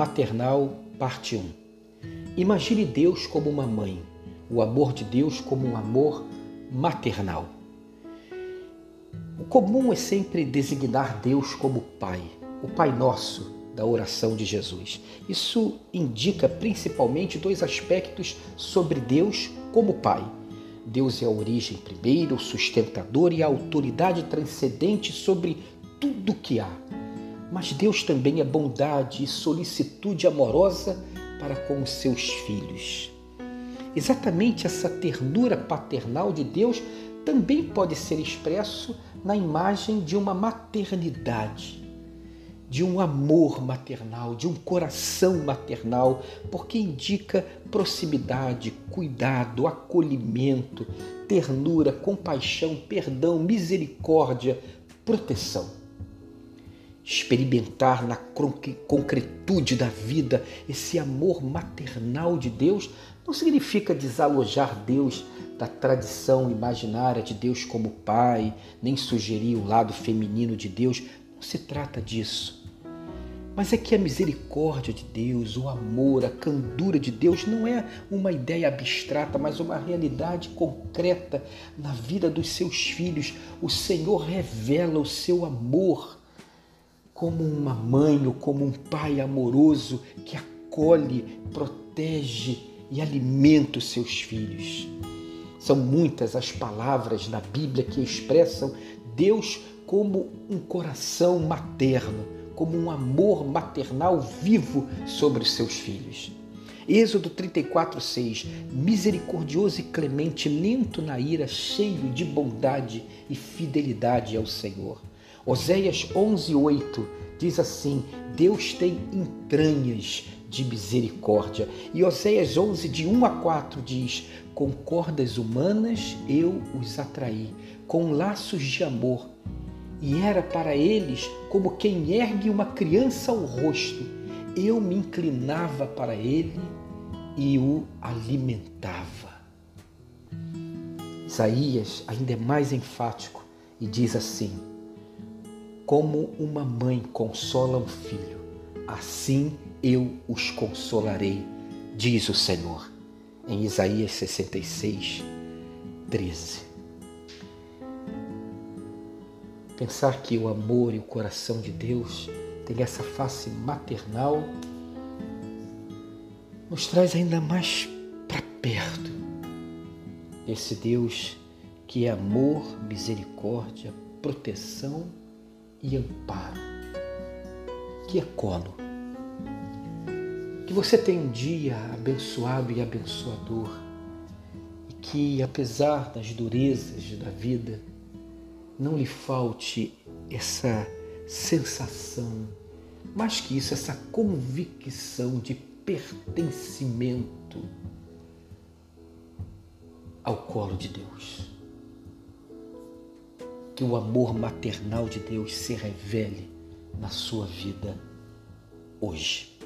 maternal, parte 1. Imagine Deus como uma mãe, o amor de Deus como um amor maternal. O comum é sempre designar Deus como Pai, o Pai Nosso da oração de Jesus. Isso indica principalmente dois aspectos sobre Deus como Pai. Deus é a origem primeira, o sustentador e a autoridade transcendente sobre tudo que há. Mas Deus também é bondade e solicitude amorosa para com os seus filhos. Exatamente essa ternura paternal de Deus também pode ser expresso na imagem de uma maternidade, de um amor maternal, de um coração maternal, porque indica proximidade, cuidado, acolhimento, ternura, compaixão, perdão, misericórdia, proteção experimentar na concretude da vida esse amor maternal de Deus não significa desalojar Deus da tradição imaginária de Deus como pai, nem sugerir o lado feminino de Deus. Não se trata disso. Mas é que a misericórdia de Deus, o amor, a candura de Deus não é uma ideia abstrata, mas uma realidade concreta na vida dos seus filhos. O Senhor revela o seu amor como uma mãe ou como um pai amoroso que acolhe, protege e alimenta os seus filhos. São muitas as palavras na Bíblia que expressam Deus como um coração materno, como um amor maternal vivo sobre os seus filhos. Êxodo 34, 6. Misericordioso e clemente, lento na ira, cheio de bondade e fidelidade ao Senhor. Oséias 11:8 diz assim: Deus tem entranhas de misericórdia. E Oséias 11 de 1 a 4 diz: Com cordas humanas eu os atraí, com laços de amor. E era para eles como quem ergue uma criança ao rosto. Eu me inclinava para ele e o alimentava. Isaías ainda é mais enfático e diz assim: como uma mãe consola um filho, assim eu os consolarei, diz o Senhor, em Isaías 66, 13. Pensar que o amor e o coração de Deus tem essa face maternal nos traz ainda mais para perto desse Deus que é amor, misericórdia, proteção e amparo, que é colo. Que você tenha um dia abençoado e abençoador. E que, apesar das durezas da vida, não lhe falte essa sensação, mais que isso, essa convicção de pertencimento ao colo de Deus que o amor maternal de Deus se revele na sua vida hoje.